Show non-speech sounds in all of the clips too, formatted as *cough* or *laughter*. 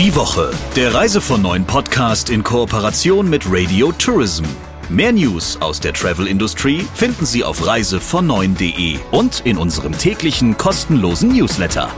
Die Woche, der Reise von neuen Podcast in Kooperation mit Radio Tourism. Mehr News aus der Travel-Industrie finden Sie auf reisevon9.de und in unserem täglichen kostenlosen Newsletter.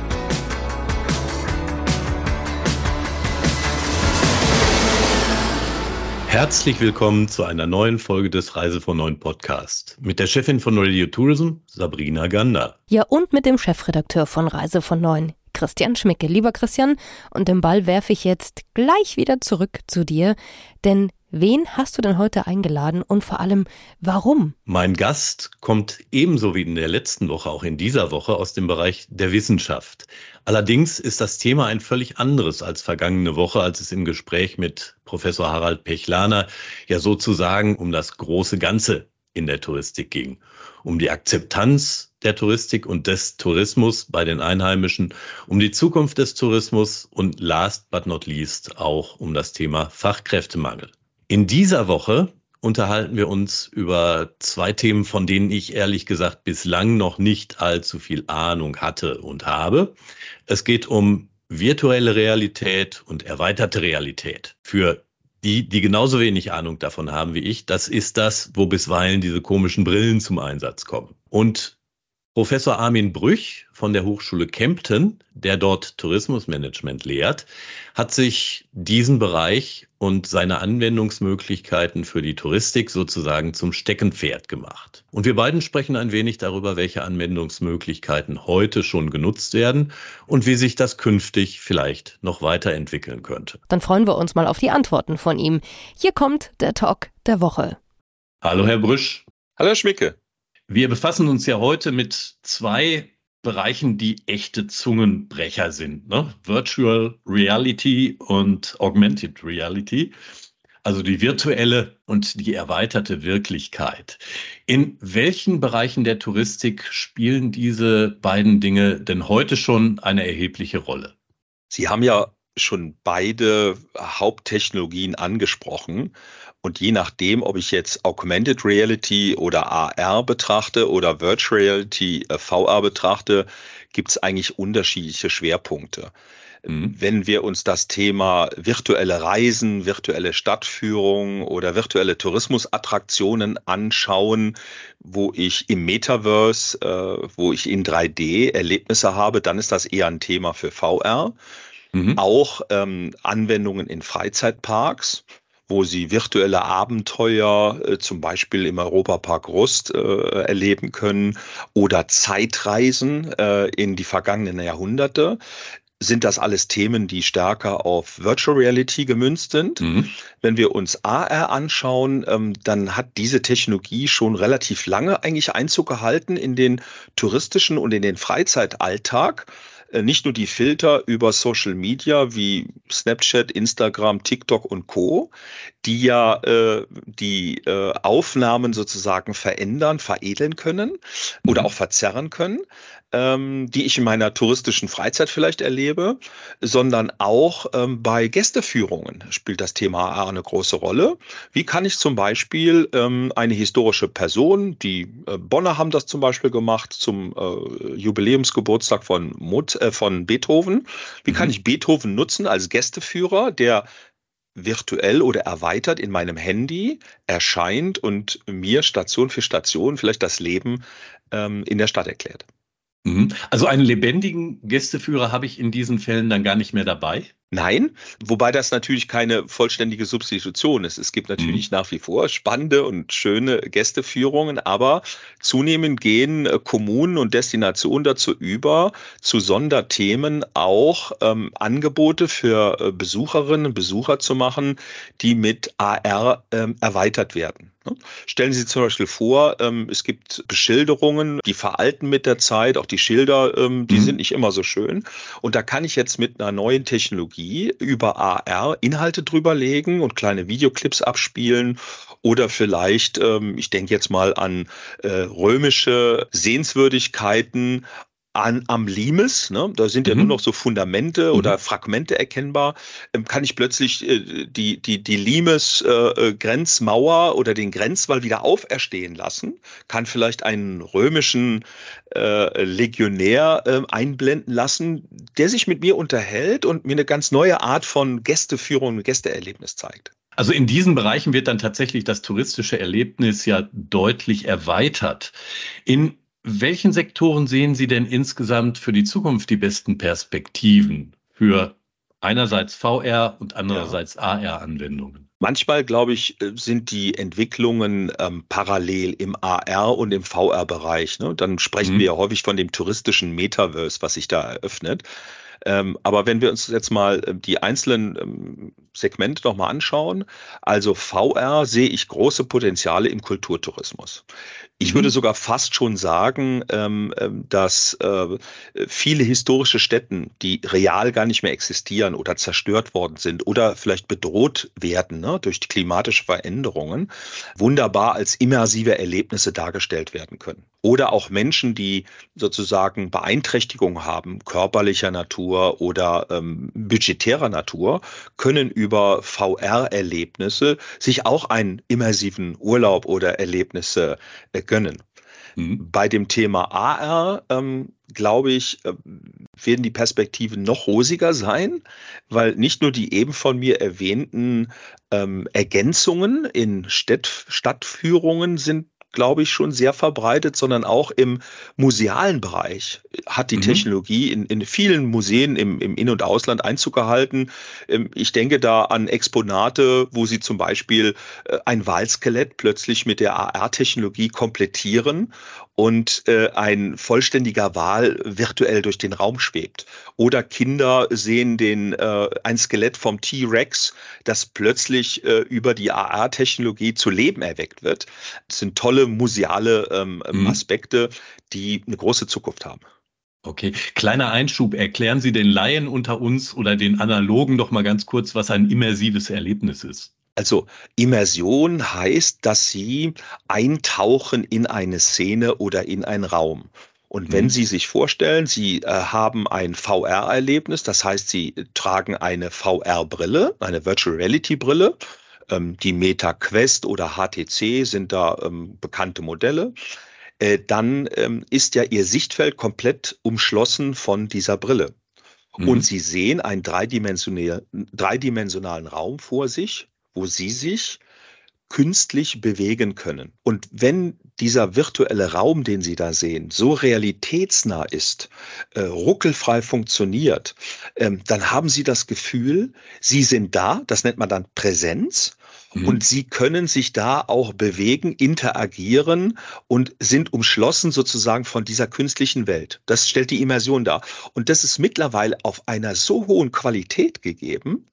Herzlich willkommen zu einer neuen Folge des Reise von Neuen Podcast mit der Chefin von Radio Tourism, Sabrina Gander. Ja, und mit dem Chefredakteur von Reise von Neuen, Christian Schmicke. Lieber Christian, und den Ball werfe ich jetzt gleich wieder zurück zu dir, denn wen hast du denn heute eingeladen und vor allem warum? Mein Gast kommt ebenso wie in der letzten Woche, auch in dieser Woche, aus dem Bereich der Wissenschaft. Allerdings ist das Thema ein völlig anderes als vergangene Woche, als es im Gespräch mit Professor Harald Pechlaner ja sozusagen um das große Ganze in der Touristik ging. Um die Akzeptanz der Touristik und des Tourismus bei den Einheimischen, um die Zukunft des Tourismus und last but not least auch um das Thema Fachkräftemangel. In dieser Woche unterhalten wir uns über zwei Themen, von denen ich ehrlich gesagt bislang noch nicht allzu viel Ahnung hatte und habe. Es geht um virtuelle Realität und erweiterte Realität. Für die, die genauso wenig Ahnung davon haben wie ich, das ist das, wo bisweilen diese komischen Brillen zum Einsatz kommen. Und Professor Armin Brüch von der Hochschule Kempten, der dort Tourismusmanagement lehrt, hat sich diesen Bereich und seine Anwendungsmöglichkeiten für die Touristik sozusagen zum Steckenpferd gemacht. Und wir beiden sprechen ein wenig darüber, welche Anwendungsmöglichkeiten heute schon genutzt werden und wie sich das künftig vielleicht noch weiterentwickeln könnte. Dann freuen wir uns mal auf die Antworten von ihm. Hier kommt der Talk der Woche. Hallo, Herr Brüsch. Hallo, Herr Schmicke. Wir befassen uns ja heute mit zwei Bereichen, die echte Zungenbrecher sind. Ne? Virtual Reality und Augmented Reality. Also die virtuelle und die erweiterte Wirklichkeit. In welchen Bereichen der Touristik spielen diese beiden Dinge denn heute schon eine erhebliche Rolle? Sie haben ja schon beide Haupttechnologien angesprochen. Und je nachdem, ob ich jetzt Augmented Reality oder AR betrachte oder Virtual Reality äh, VR betrachte, gibt es eigentlich unterschiedliche Schwerpunkte. Mhm. Wenn wir uns das Thema virtuelle Reisen, virtuelle Stadtführung oder virtuelle Tourismusattraktionen anschauen, wo ich im Metaverse, äh, wo ich in 3D Erlebnisse habe, dann ist das eher ein Thema für VR. Mhm. Auch ähm, Anwendungen in Freizeitparks wo sie virtuelle Abenteuer äh, zum Beispiel im Europapark Rust äh, erleben können oder Zeitreisen äh, in die vergangenen Jahrhunderte sind das alles Themen, die stärker auf Virtual Reality gemünzt sind. Mhm. Wenn wir uns AR anschauen, ähm, dann hat diese Technologie schon relativ lange eigentlich Einzug gehalten in den touristischen und in den Freizeitalltag. Äh, nicht nur die Filter über Social Media wie Snapchat, Instagram, TikTok und Co, die ja äh, die äh, Aufnahmen sozusagen verändern, veredeln können oder mhm. auch verzerren können, ähm, die ich in meiner touristischen Freizeit vielleicht erlebe, sondern auch ähm, bei Gästeführungen spielt das Thema AR eine große Rolle. Wie kann ich zum Beispiel ähm, eine historische Person, die äh, Bonner haben das zum Beispiel gemacht zum äh, Jubiläumsgeburtstag von, Mut, äh, von Beethoven, wie kann mhm. ich Beethoven nutzen als Gästeführer, der virtuell oder erweitert in meinem Handy erscheint und mir Station für Station vielleicht das Leben ähm, in der Stadt erklärt. Mhm. Also einen lebendigen Gästeführer habe ich in diesen Fällen dann gar nicht mehr dabei? Nein, wobei das natürlich keine vollständige Substitution ist. Es gibt natürlich mhm. nach wie vor spannende und schöne Gästeführungen, aber zunehmend gehen äh, Kommunen und Destinationen dazu über, zu Sonderthemen auch ähm, Angebote für äh, Besucherinnen und Besucher zu machen, die mit AR ähm, erweitert werden. Ne? Stellen Sie zum Beispiel vor, ähm, es gibt Beschilderungen, die veralten mit der Zeit, auch die Schilder, ähm, die mhm. sind nicht immer so schön. Und da kann ich jetzt mit einer neuen Technologie über AR Inhalte drüber legen und kleine Videoclips abspielen oder vielleicht, ähm, ich denke jetzt mal an äh, römische Sehenswürdigkeiten an, am Limes, ne, da sind ja mhm. nur noch so Fundamente mhm. oder Fragmente erkennbar, ähm, kann ich plötzlich äh, die, die, die Limes äh, äh, Grenzmauer oder den Grenzwall wieder auferstehen lassen, kann vielleicht einen römischen äh, Legionär äh, einblenden lassen, der sich mit mir unterhält und mir eine ganz neue Art von Gästeführung und Gästeerlebnis zeigt. Also in diesen Bereichen wird dann tatsächlich das touristische Erlebnis ja deutlich erweitert. In welchen Sektoren sehen Sie denn insgesamt für die Zukunft die besten Perspektiven für einerseits VR und andererseits ja. AR-Anwendungen? Manchmal, glaube ich, äh, sind die Entwicklungen ähm, parallel im AR und im VR-Bereich. Ne? Dann sprechen mhm. wir ja häufig von dem touristischen Metaverse, was sich da eröffnet. Ähm, aber wenn wir uns jetzt mal äh, die einzelnen ähm, Segmente nochmal anschauen, also VR sehe ich große Potenziale im Kulturtourismus. Ich würde mhm. sogar fast schon sagen, ähm, ähm, dass äh, viele historische Städten, die real gar nicht mehr existieren oder zerstört worden sind oder vielleicht bedroht werden ne, durch die klimatische Veränderungen, wunderbar als immersive Erlebnisse dargestellt werden können. Oder auch Menschen, die sozusagen Beeinträchtigungen haben, körperlicher Natur oder ähm, budgetärer Natur, können über VR-Erlebnisse sich auch einen immersiven Urlaub oder Erlebnisse äh, gönnen. Mhm. Bei dem Thema AR, ähm, glaube ich, äh, werden die Perspektiven noch rosiger sein, weil nicht nur die eben von mir erwähnten ähm, Ergänzungen in Städt Stadtführungen sind glaube ich, schon sehr verbreitet, sondern auch im musealen Bereich hat die mhm. Technologie in, in vielen Museen im, im In- und Ausland Einzug gehalten. Ähm, ich denke da an Exponate, wo sie zum Beispiel äh, ein Walskelett plötzlich mit der AR-Technologie komplettieren und äh, ein vollständiger Wal virtuell durch den Raum schwebt. Oder Kinder sehen den, äh, ein Skelett vom T-Rex, das plötzlich äh, über die AR-Technologie zu Leben erweckt wird. Das sind tolle museale ähm, mhm. Aspekte, die eine große Zukunft haben. Okay, kleiner Einschub. Erklären Sie den Laien unter uns oder den Analogen doch mal ganz kurz, was ein immersives Erlebnis ist. Also Immersion heißt, dass Sie eintauchen in eine Szene oder in einen Raum. Und wenn mhm. Sie sich vorstellen, Sie äh, haben ein VR-Erlebnis, das heißt, Sie tragen eine VR-Brille, eine Virtual Reality-Brille, ähm, die Meta Quest oder HTC sind da ähm, bekannte Modelle, äh, dann ähm, ist ja Ihr Sichtfeld komplett umschlossen von dieser Brille. Mhm. Und Sie sehen einen dreidimensionalen Raum vor sich wo sie sich künstlich bewegen können. Und wenn dieser virtuelle Raum, den Sie da sehen, so realitätsnah ist, äh, ruckelfrei funktioniert, ähm, dann haben Sie das Gefühl, Sie sind da, das nennt man dann Präsenz, mhm. und Sie können sich da auch bewegen, interagieren und sind umschlossen sozusagen von dieser künstlichen Welt. Das stellt die Immersion dar. Und das ist mittlerweile auf einer so hohen Qualität gegeben,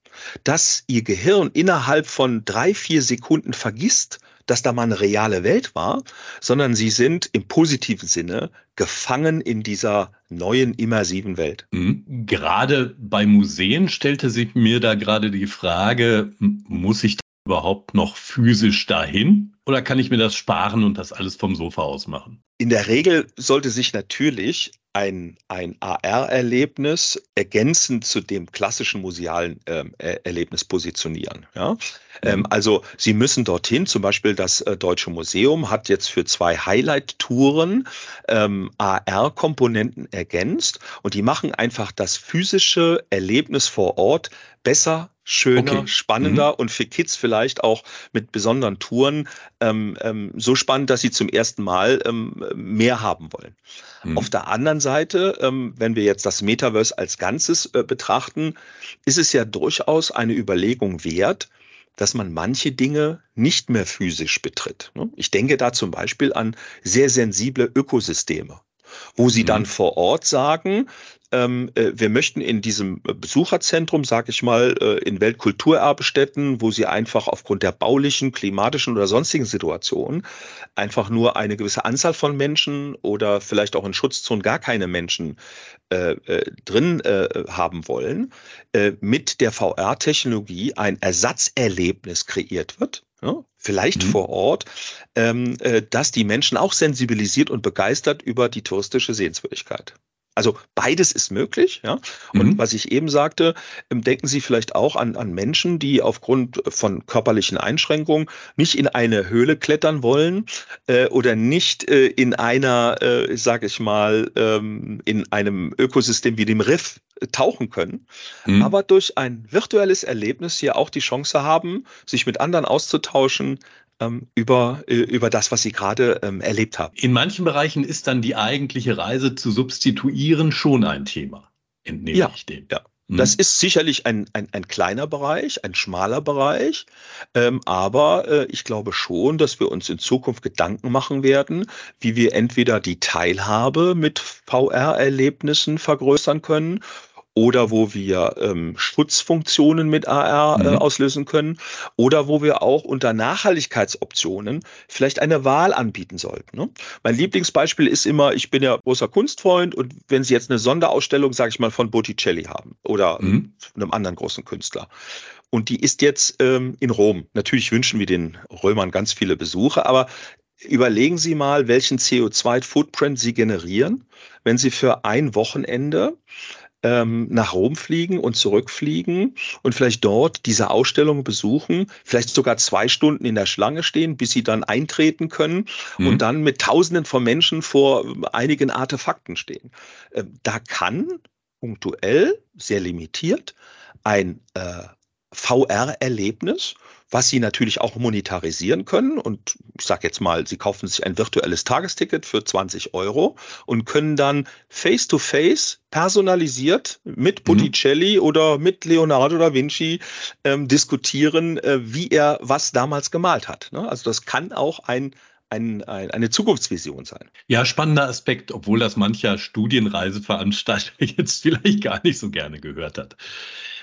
dass ihr Gehirn innerhalb von drei, vier Sekunden vergisst, dass da mal eine reale Welt war, sondern sie sind im positiven Sinne gefangen in dieser neuen immersiven Welt. Mhm. Gerade bei Museen stellte sich mir da gerade die Frage, muss ich überhaupt noch physisch dahin oder kann ich mir das sparen und das alles vom Sofa aus machen? In der Regel sollte sich natürlich ein, ein AR-Erlebnis ergänzend zu dem klassischen musealen ähm, Erlebnis positionieren. Ja? Ähm, mhm. also Sie müssen dorthin, zum Beispiel das äh, Deutsche Museum hat jetzt für zwei Highlight-Touren ähm, AR-Komponenten ergänzt und die machen einfach das physische Erlebnis vor Ort besser schöner, okay. spannender mhm. und für Kids vielleicht auch mit besonderen Touren ähm, ähm, so spannend, dass sie zum ersten Mal ähm, mehr haben wollen. Mhm. Auf der anderen Seite, ähm, wenn wir jetzt das Metaverse als Ganzes äh, betrachten, ist es ja durchaus eine Überlegung wert, dass man manche Dinge nicht mehr physisch betritt. Ne? Ich denke da zum Beispiel an sehr sensible Ökosysteme wo sie dann mhm. vor Ort sagen, ähm, äh, wir möchten in diesem Besucherzentrum, sage ich mal, äh, in Weltkulturerbestätten, wo sie einfach aufgrund der baulichen, klimatischen oder sonstigen Situationen einfach nur eine gewisse Anzahl von Menschen oder vielleicht auch in Schutzzonen gar keine Menschen äh, äh drin äh, haben wollen, äh, mit der VR-Technologie ein Ersatzerlebnis kreiert wird. Ja, vielleicht mhm. vor Ort, ähm, dass die Menschen auch sensibilisiert und begeistert über die touristische Sehenswürdigkeit. Also beides ist möglich. Ja? Und mhm. was ich eben sagte, ähm, denken Sie vielleicht auch an, an Menschen, die aufgrund von körperlichen Einschränkungen nicht in eine Höhle klettern wollen äh, oder nicht äh, in einer, äh, sage ich mal, ähm, in einem Ökosystem wie dem Riff äh, tauchen können, mhm. aber durch ein virtuelles Erlebnis hier auch die Chance haben, sich mit anderen auszutauschen, über, äh, über das, was Sie gerade ähm, erlebt haben. In manchen Bereichen ist dann die eigentliche Reise zu substituieren schon ein Thema, entnehme ja, ich dem. Ja. Mhm. Das ist sicherlich ein, ein, ein kleiner Bereich, ein schmaler Bereich, ähm, aber äh, ich glaube schon, dass wir uns in Zukunft Gedanken machen werden, wie wir entweder die Teilhabe mit VR-Erlebnissen vergrößern können oder wo wir ähm, Schutzfunktionen mit AR äh, mhm. auslösen können oder wo wir auch unter Nachhaltigkeitsoptionen vielleicht eine Wahl anbieten sollten. Ne? Mein Lieblingsbeispiel ist immer, ich bin ja großer Kunstfreund und wenn Sie jetzt eine Sonderausstellung, sage ich mal, von Botticelli haben oder mhm. einem anderen großen Künstler und die ist jetzt ähm, in Rom. Natürlich wünschen wir den Römern ganz viele Besuche, aber überlegen Sie mal, welchen CO2-Footprint Sie generieren, wenn Sie für ein Wochenende ähm, nach Rom fliegen und zurückfliegen und vielleicht dort diese Ausstellung besuchen, vielleicht sogar zwei Stunden in der Schlange stehen, bis sie dann eintreten können mhm. und dann mit Tausenden von Menschen vor einigen Artefakten stehen. Äh, da kann punktuell, sehr limitiert, ein äh, VR-Erlebnis was Sie natürlich auch monetarisieren können. Und ich sage jetzt mal, Sie kaufen sich ein virtuelles Tagesticket für 20 Euro und können dann face-to-face -face personalisiert mit mhm. Botticelli mhm. oder mit Leonardo da Vinci ähm, diskutieren, äh, wie er was damals gemalt hat. Ne? Also das kann auch ein ein, ein, eine Zukunftsvision sein. Ja, spannender Aspekt, obwohl das mancher Studienreiseveranstalter *laughs* jetzt vielleicht gar nicht so gerne gehört hat.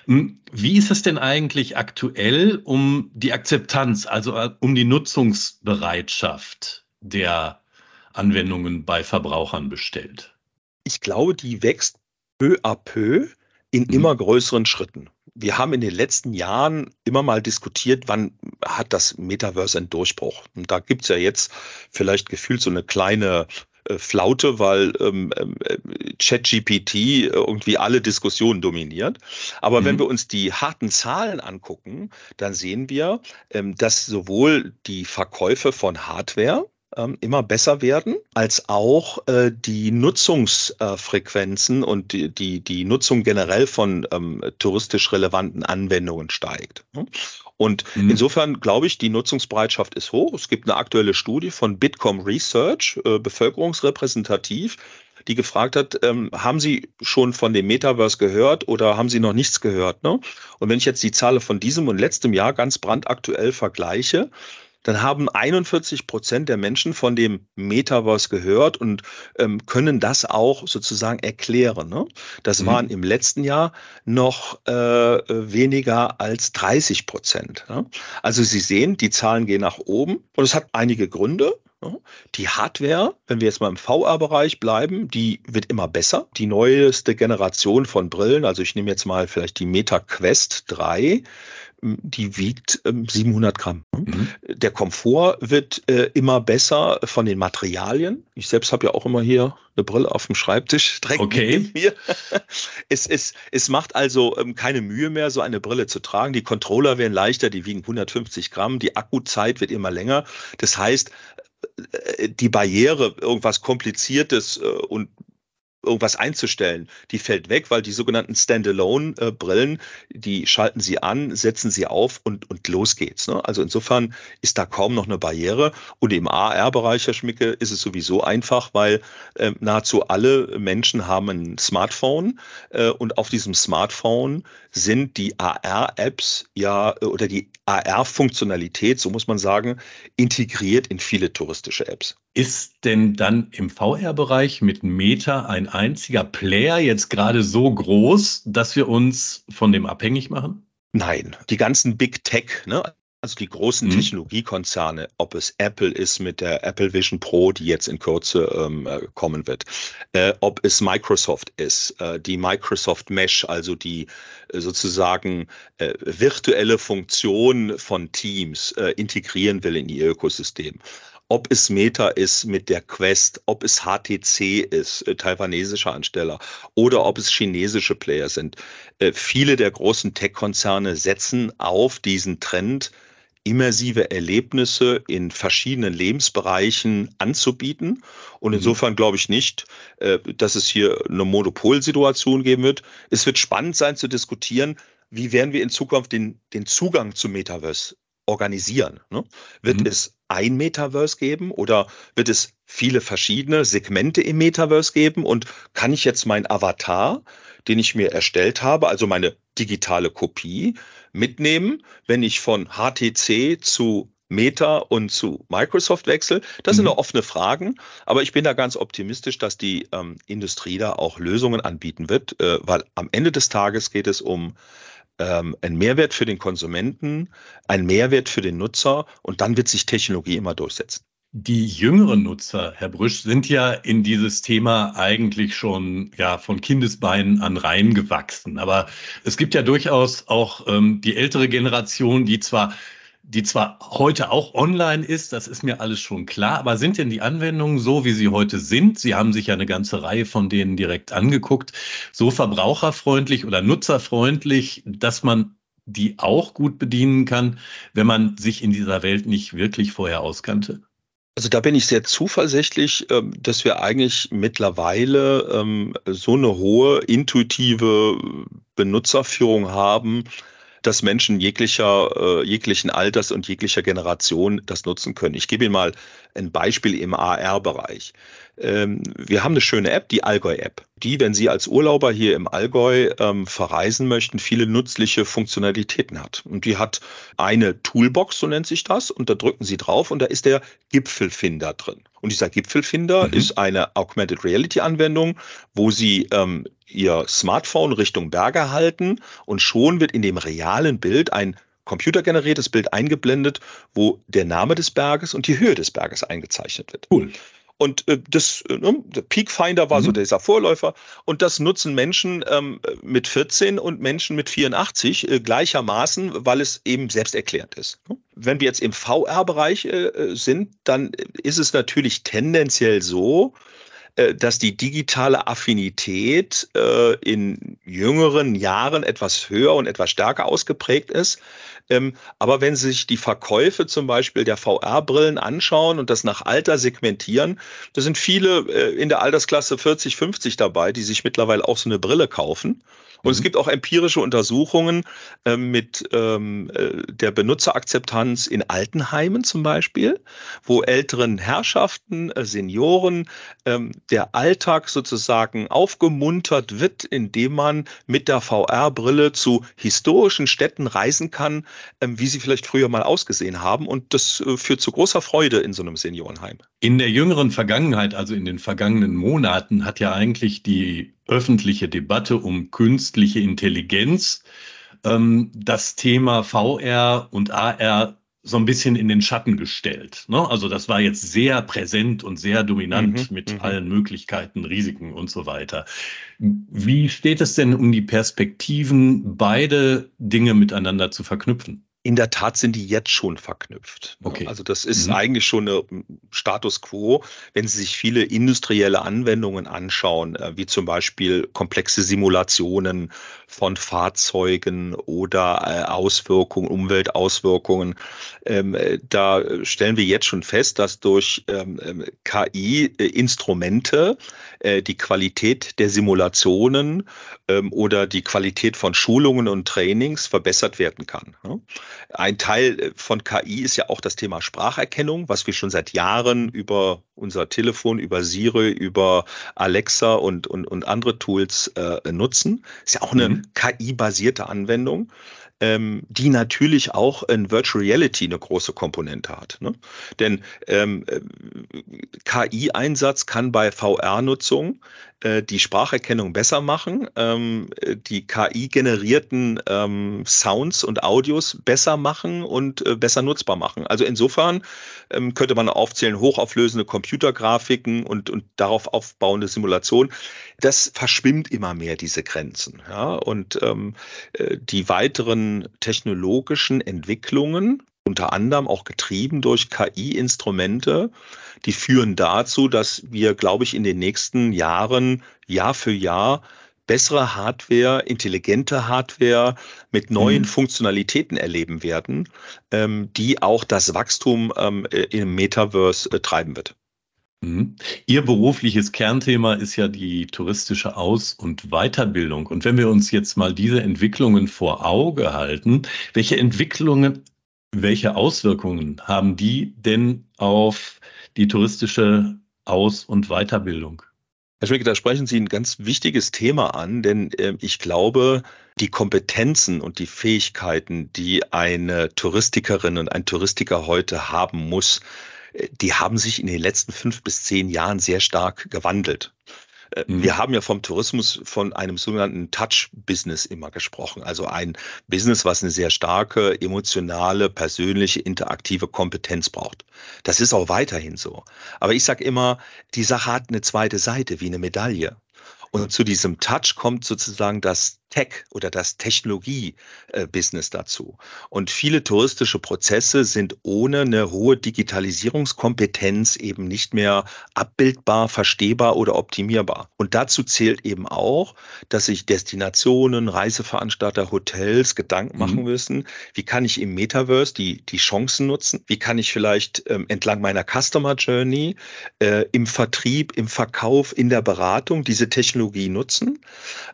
Hm, wie ist es denn eigentlich aktuell um die Akzeptanz, also äh, um die Nutzungsbereitschaft der Anwendungen bei Verbrauchern bestellt? Ich glaube, die wächst peu à peu in mhm. immer größeren Schritten. Wir haben in den letzten Jahren immer mal diskutiert, wann hat das Metaverse einen Durchbruch. Und da gibt es ja jetzt vielleicht gefühlt so eine kleine äh, Flaute, weil ähm, ähm äh, ChatGPT irgendwie alle Diskussionen dominiert. Aber mhm. wenn wir uns die harten Zahlen angucken, dann sehen wir, ähm, dass sowohl die Verkäufe von Hardware ähm, immer besser werden, als auch äh, die Nutzungsfrequenzen äh, und die, die, die Nutzung generell von ähm, touristisch relevanten Anwendungen steigt. Und mhm. insofern glaube ich, die Nutzungsbereitschaft ist hoch. Es gibt eine aktuelle Studie von Bitkom Research, äh, bevölkerungsrepräsentativ, die gefragt hat, ähm, haben Sie schon von dem Metaverse gehört oder haben Sie noch nichts gehört? Ne? Und wenn ich jetzt die Zahlen von diesem und letztem Jahr ganz brandaktuell vergleiche, dann haben 41 Prozent der Menschen von dem Metaverse gehört und ähm, können das auch sozusagen erklären. Ne? Das mhm. waren im letzten Jahr noch äh, weniger als 30 Prozent. Ne? Also Sie sehen, die Zahlen gehen nach oben und es hat einige Gründe. Ne? Die Hardware, wenn wir jetzt mal im VR-Bereich bleiben, die wird immer besser. Die neueste Generation von Brillen, also ich nehme jetzt mal vielleicht die Meta Quest 3, die wiegt 700 ähm, Gramm. Mhm. Der Komfort wird äh, immer besser von den Materialien. Ich selbst habe ja auch immer hier eine Brille auf dem Schreibtisch direkt okay. neben mir. *laughs* Es, es, es macht also ähm, keine Mühe mehr, so eine Brille zu tragen. Die Controller werden leichter, die wiegen 150 Gramm. Die Akkuzeit wird immer länger. Das heißt, äh, die Barriere, irgendwas Kompliziertes äh, und irgendwas einzustellen, die fällt weg, weil die sogenannten Standalone-Brillen, die schalten sie an, setzen sie auf und, und los geht's. Ne? Also insofern ist da kaum noch eine Barriere. Und im AR-Bereich, Herr Schmicke, ist es sowieso einfach, weil äh, nahezu alle Menschen haben ein Smartphone äh, und auf diesem Smartphone sind die AR-Apps ja äh, oder die AR-Funktionalität, so muss man sagen, integriert in viele touristische Apps. Ist denn dann im VR-Bereich mit Meta ein einziger Player jetzt gerade so groß, dass wir uns von dem abhängig machen? Nein, die ganzen Big Tech, ne? also die großen mhm. Technologiekonzerne, ob es Apple ist mit der Apple Vision Pro, die jetzt in Kürze ähm, äh, kommen wird, äh, ob es Microsoft ist, äh, die Microsoft Mesh, also die äh, sozusagen äh, virtuelle Funktion von Teams äh, integrieren will in ihr Ökosystem ob es Meta ist mit der Quest, ob es HTC ist, äh, taiwanesischer Ansteller, oder ob es chinesische Player sind. Äh, viele der großen Tech-Konzerne setzen auf diesen Trend, immersive Erlebnisse in verschiedenen Lebensbereichen anzubieten. Und mhm. insofern glaube ich nicht, äh, dass es hier eine Monopolsituation geben wird. Es wird spannend sein zu diskutieren, wie werden wir in Zukunft den, den Zugang zum Metaverse organisieren. Ne? Wird mhm. es ein Metaverse geben oder wird es viele verschiedene Segmente im Metaverse geben? Und kann ich jetzt meinen Avatar, den ich mir erstellt habe, also meine digitale Kopie, mitnehmen, wenn ich von HTC zu Meta und zu Microsoft wechsle? Das mhm. sind noch offene Fragen, aber ich bin da ganz optimistisch, dass die ähm, Industrie da auch Lösungen anbieten wird, äh, weil am Ende des Tages geht es um ähm, ein Mehrwert für den Konsumenten, ein Mehrwert für den Nutzer und dann wird sich Technologie immer durchsetzen. Die jüngeren Nutzer, Herr Brüsch, sind ja in dieses Thema eigentlich schon ja von Kindesbeinen an reingewachsen. Aber es gibt ja durchaus auch ähm, die ältere Generation, die zwar die zwar heute auch online ist, das ist mir alles schon klar, aber sind denn die Anwendungen so, wie sie heute sind? Sie haben sich ja eine ganze Reihe von denen direkt angeguckt, so verbraucherfreundlich oder nutzerfreundlich, dass man die auch gut bedienen kann, wenn man sich in dieser Welt nicht wirklich vorher auskannte? Also da bin ich sehr zuversichtlich, ähm, dass wir eigentlich mittlerweile ähm, so eine hohe intuitive Benutzerführung haben, dass Menschen jeglicher, äh, jeglichen Alters und jeglicher Generation das nutzen können. Ich gebe Ihnen mal ein Beispiel im AR-Bereich. Ähm, wir haben eine schöne App, die Allgäu-App, die, wenn Sie als Urlauber hier im Allgäu ähm, verreisen möchten, viele nützliche Funktionalitäten hat. Und die hat eine Toolbox, so nennt sich das, und da drücken Sie drauf und da ist der Gipfelfinder drin. Und dieser Gipfelfinder mhm. ist eine Augmented Reality Anwendung, wo Sie ähm, Ihr Smartphone Richtung Berge halten und schon wird in dem realen Bild ein computergeneriertes Bild eingeblendet, wo der Name des Berges und die Höhe des Berges eingezeichnet wird. Cool. Und äh, das, äh, ne, der Peak Finder war mhm. so dieser Vorläufer. Und das nutzen Menschen ähm, mit 14 und Menschen mit 84 äh, gleichermaßen, weil es eben selbsterklärend ist. Wenn wir jetzt im VR-Bereich äh, äh, sind, dann ist es natürlich tendenziell so, dass die digitale Affinität äh, in jüngeren Jahren etwas höher und etwas stärker ausgeprägt ist. Ähm, aber wenn Sie sich die Verkäufe zum Beispiel der VR-Brillen anschauen und das nach Alter segmentieren, da sind viele äh, in der Altersklasse 40, 50 dabei, die sich mittlerweile auch so eine Brille kaufen. Und mhm. es gibt auch empirische Untersuchungen äh, mit ähm, äh, der Benutzerakzeptanz in Altenheimen zum Beispiel, wo älteren Herrschaften, äh, Senioren ähm, der Alltag sozusagen aufgemuntert wird, indem man mit der VR-Brille zu historischen Städten reisen kann, ähm, wie sie vielleicht früher mal ausgesehen haben. Und das äh, führt zu großer Freude in so einem Seniorenheim. In der jüngeren Vergangenheit, also in den vergangenen Monaten, hat ja eigentlich die öffentliche Debatte um künstliche Intelligenz ähm, das Thema VR und AR so ein bisschen in den Schatten gestellt. Ne? Also das war jetzt sehr präsent und sehr dominant mhm, mit mhm. allen Möglichkeiten, Risiken und so weiter. Wie steht es denn um die Perspektiven, beide Dinge miteinander zu verknüpfen? In der Tat sind die jetzt schon verknüpft. Ne? Okay. Also das ist mhm. eigentlich schon ein Status quo, wenn Sie sich viele industrielle Anwendungen anschauen, äh, wie zum Beispiel komplexe Simulationen von Fahrzeugen oder äh, Auswirkungen, Umweltauswirkungen. Ähm, äh, da stellen wir jetzt schon fest, dass durch ähm, ähm, KI-Instrumente die Qualität der Simulationen oder die Qualität von Schulungen und Trainings verbessert werden kann. Ein Teil äh, von KI ist ja auch das Thema Spracherkennung, was wir schon seit Jahren über unser Telefon, über Siri, über Alexa und, und, und andere Tools äh, nutzen. Ist ja auch eine mhm. KI-basierte Anwendung ähm, die natürlich auch in Virtual Reality eine große Komponente hat. Ne? Denn ähm, äh, KI-Einsatz kann bei VR-Nutzung äh, die Spracherkennung besser machen, ähm, die KI-generierten ähm, Sounds und Audios besser machen und äh, besser nutzbar machen. Also insofern ähm, könnte man aufzählen, hochauflösende Computergrafiken und, und darauf aufbauende Simulation. Das verschwimmt immer mehr, diese Grenzen. Ja? Und ähm, äh, die weiteren technologischen Entwicklungen unter anderem auch getrieben durch KI-Instrumente, die führen dazu, dass wir, glaube ich, in den nächsten Jahren Jahr für Jahr bessere Hardware, intelligente Hardware mit neuen mhm. Funktionalitäten erleben werden, ähm, die auch das Wachstum ähm, im Metaverse äh, treiben wird. Mhm. Ihr berufliches Kernthema ist ja die touristische Aus- und Weiterbildung. Und wenn wir uns jetzt mal diese Entwicklungen vor Auge halten, welche Entwicklungen, welche Auswirkungen haben die denn auf die touristische Aus- und Weiterbildung? Herr Schmicke, da sprechen Sie ein ganz wichtiges Thema an, denn äh, ich glaube, die Kompetenzen und die Fähigkeiten, die eine Touristikerin und ein Touristiker heute haben muss, die haben sich in den letzten fünf bis zehn Jahren sehr stark gewandelt. Äh, mhm. Wir haben ja vom Tourismus von einem sogenannten Touch-Business immer gesprochen. Also ein Business, was eine sehr starke, emotionale, persönliche, interaktive Kompetenz braucht. Das ist auch weiterhin so. Aber ich sage immer, die Sache hat eine zweite Seite, wie eine Medaille. Und zu diesem Touch kommt sozusagen das Tech oder das Technologie-Business dazu. Und viele touristische Prozesse sind ohne eine hohe Digitalisierungskompetenz eben nicht mehr abbildbar, verstehbar oder optimierbar. Und dazu zählt eben auch, dass sich Destinationen, Reiseveranstalter, Hotels Gedanken machen mhm. müssen, wie kann ich im Metaverse die, die Chancen nutzen? Wie kann ich vielleicht ähm, entlang meiner Customer Journey äh, im Vertrieb, im Verkauf, in der Beratung diese Technologie nutzen?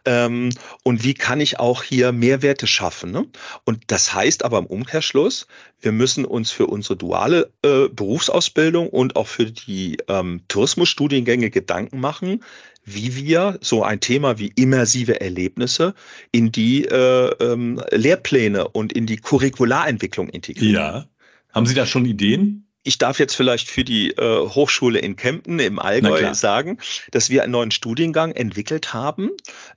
Ähm, und wie kann ich auch hier Mehrwerte schaffen? Ne? Und das heißt aber im Umkehrschluss, wir müssen uns für unsere duale äh, Berufsausbildung und auch für die ähm, Tourismusstudiengänge Gedanken machen, wie wir so ein Thema wie immersive Erlebnisse in die äh, ähm, Lehrpläne und in die Curricularentwicklung integrieren. Ja. Haben Sie da schon Ideen? Ich darf jetzt vielleicht für die äh, Hochschule in Kempten im Allgäu sagen, dass wir einen neuen Studiengang entwickelt haben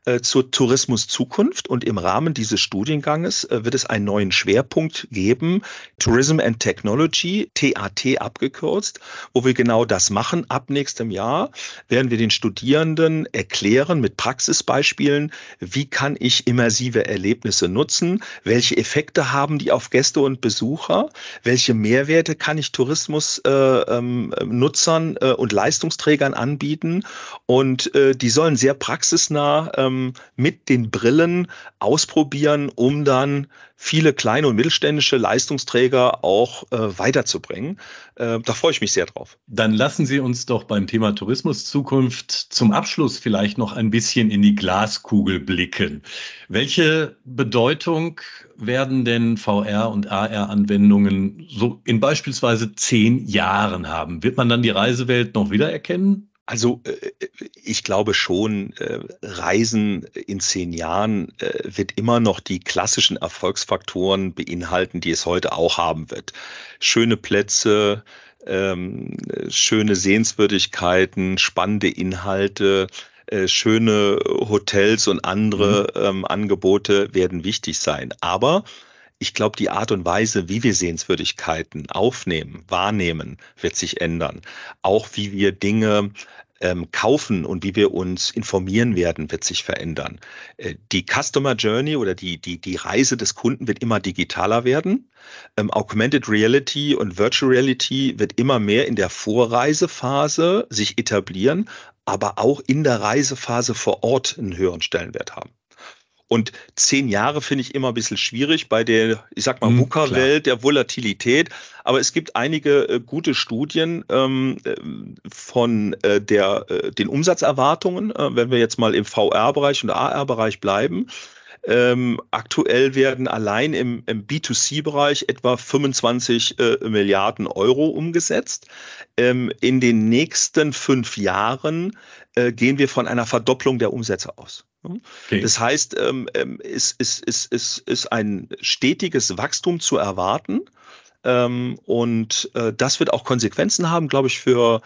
äh, zur Tourismuszukunft und im Rahmen dieses Studienganges äh, wird es einen neuen Schwerpunkt geben, Tourism and Technology, TAT abgekürzt, wo wir genau das machen. Ab nächstem Jahr werden wir den Studierenden erklären mit Praxisbeispielen, wie kann ich immersive Erlebnisse nutzen, welche Effekte haben die auf Gäste und Besucher, welche Mehrwerte kann ich Tourismus Tourismusnutzern äh, ähm, äh, und Leistungsträgern anbieten. Und äh, die sollen sehr praxisnah ähm, mit den Brillen ausprobieren, um dann viele kleine und mittelständische Leistungsträger auch äh, weiterzubringen. Äh, da freue ich mich sehr drauf. Dann lassen Sie uns doch beim Thema Tourismus Zukunft zum Abschluss vielleicht noch ein bisschen in die Glaskugel blicken. Welche Bedeutung werden denn VR und AR-Anwendungen so in beispielsweise zehn Jahren haben? Wird man dann die Reisewelt noch wiedererkennen? Also äh, ich glaube schon, äh, Reisen in zehn Jahren äh, wird immer noch die klassischen Erfolgsfaktoren beinhalten, die es heute auch haben wird. Schöne Plätze, ähm, schöne Sehenswürdigkeiten, spannende Inhalte, schöne Hotels und andere mhm. ähm, Angebote werden wichtig sein. Aber ich glaube, die Art und Weise, wie wir Sehenswürdigkeiten aufnehmen, wahrnehmen, wird sich ändern. Auch wie wir Dinge ähm, kaufen und wie wir uns informieren werden, wird sich verändern. Äh, die Customer Journey oder die, die, die Reise des Kunden wird immer digitaler werden. Ähm, Augmented Reality und Virtual Reality wird immer mehr in der Vorreisephase sich etablieren, aber auch in der Reisephase vor Ort einen höheren Stellenwert haben. Und zehn Jahre finde ich immer ein bisschen schwierig bei der, ich sag mal, VUCA-Welt, hm, der Volatilität. Aber es gibt einige äh, gute Studien ähm, äh, von äh, der, äh, den Umsatzerwartungen, äh, wenn wir jetzt mal im VR-Bereich und AR-Bereich bleiben. Ähm, aktuell werden allein im, im B2C-Bereich etwa 25 äh, Milliarden Euro umgesetzt. Ähm, in den nächsten fünf Jahren äh, gehen wir von einer Verdopplung der Umsätze aus. Okay. Das heißt, ähm, ähm, es ist, ist, ist, ist ein stetiges Wachstum zu erwarten. Ähm, und äh, das wird auch Konsequenzen haben, glaube ich, für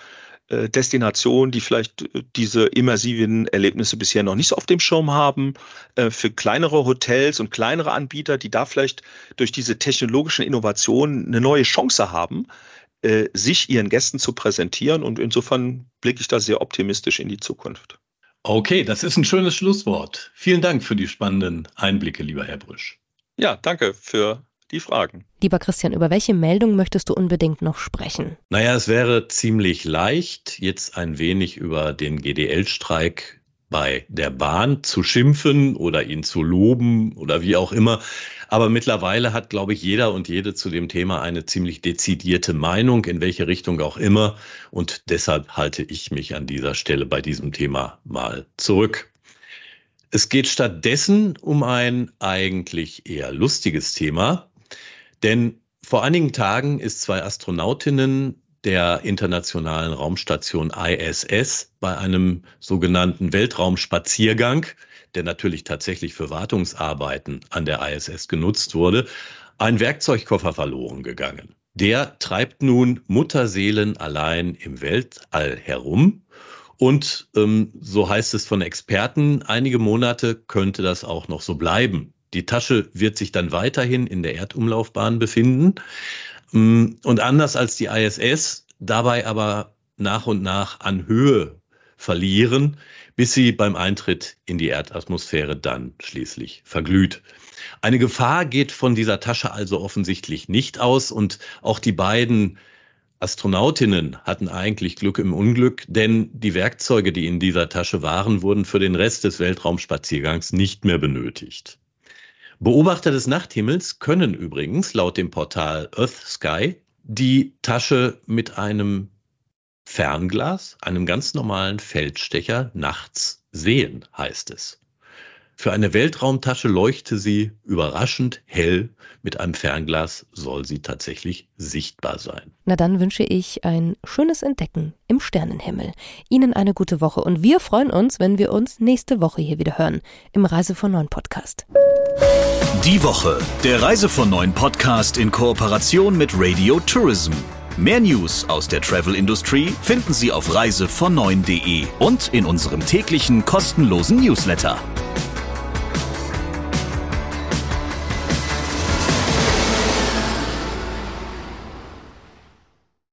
äh, Destinationen, die vielleicht äh, diese immersiven Erlebnisse bisher noch nicht so auf dem Schirm haben, äh, für kleinere Hotels und kleinere Anbieter, die da vielleicht durch diese technologischen Innovationen eine neue Chance haben, sich ihren Gästen zu präsentieren. Und insofern blicke ich da sehr optimistisch in die Zukunft. Okay, das ist ein schönes Schlusswort. Vielen Dank für die spannenden Einblicke, lieber Herr Brüsch. Ja, danke für die Fragen. Lieber Christian, über welche Meldung möchtest du unbedingt noch sprechen? Naja, es wäre ziemlich leicht, jetzt ein wenig über den GDL-Streik bei der Bahn zu schimpfen oder ihn zu loben oder wie auch immer. Aber mittlerweile hat, glaube ich, jeder und jede zu dem Thema eine ziemlich dezidierte Meinung, in welche Richtung auch immer. Und deshalb halte ich mich an dieser Stelle bei diesem Thema mal zurück. Es geht stattdessen um ein eigentlich eher lustiges Thema, denn vor einigen Tagen ist zwei Astronautinnen der internationalen Raumstation ISS bei einem sogenannten Weltraumspaziergang, der natürlich tatsächlich für Wartungsarbeiten an der ISS genutzt wurde, ein Werkzeugkoffer verloren gegangen. Der treibt nun Mutterseelen allein im Weltall herum. Und ähm, so heißt es von Experten, einige Monate könnte das auch noch so bleiben. Die Tasche wird sich dann weiterhin in der Erdumlaufbahn befinden. Mm, und anders als die ISS dabei aber nach und nach an Höhe verlieren, bis sie beim Eintritt in die Erdatmosphäre dann schließlich verglüht. Eine Gefahr geht von dieser Tasche also offensichtlich nicht aus und auch die beiden Astronautinnen hatten eigentlich Glück im Unglück, denn die Werkzeuge, die in dieser Tasche waren, wurden für den Rest des Weltraumspaziergangs nicht mehr benötigt. Beobachter des Nachthimmels können übrigens laut dem Portal Earth Sky die Tasche mit einem Fernglas, einem ganz normalen Feldstecher nachts sehen, heißt es. Für eine Weltraumtasche leuchte sie überraschend hell. Mit einem Fernglas soll sie tatsächlich sichtbar sein. Na dann wünsche ich ein schönes Entdecken im Sternenhimmel. Ihnen eine gute Woche und wir freuen uns, wenn wir uns nächste Woche hier wieder hören im Reise von Neuen Podcast. Die Woche, der Reise von neuen Podcast in Kooperation mit Radio Tourism. Mehr News aus der Travel Industry finden Sie auf reisevon und in unserem täglichen kostenlosen Newsletter.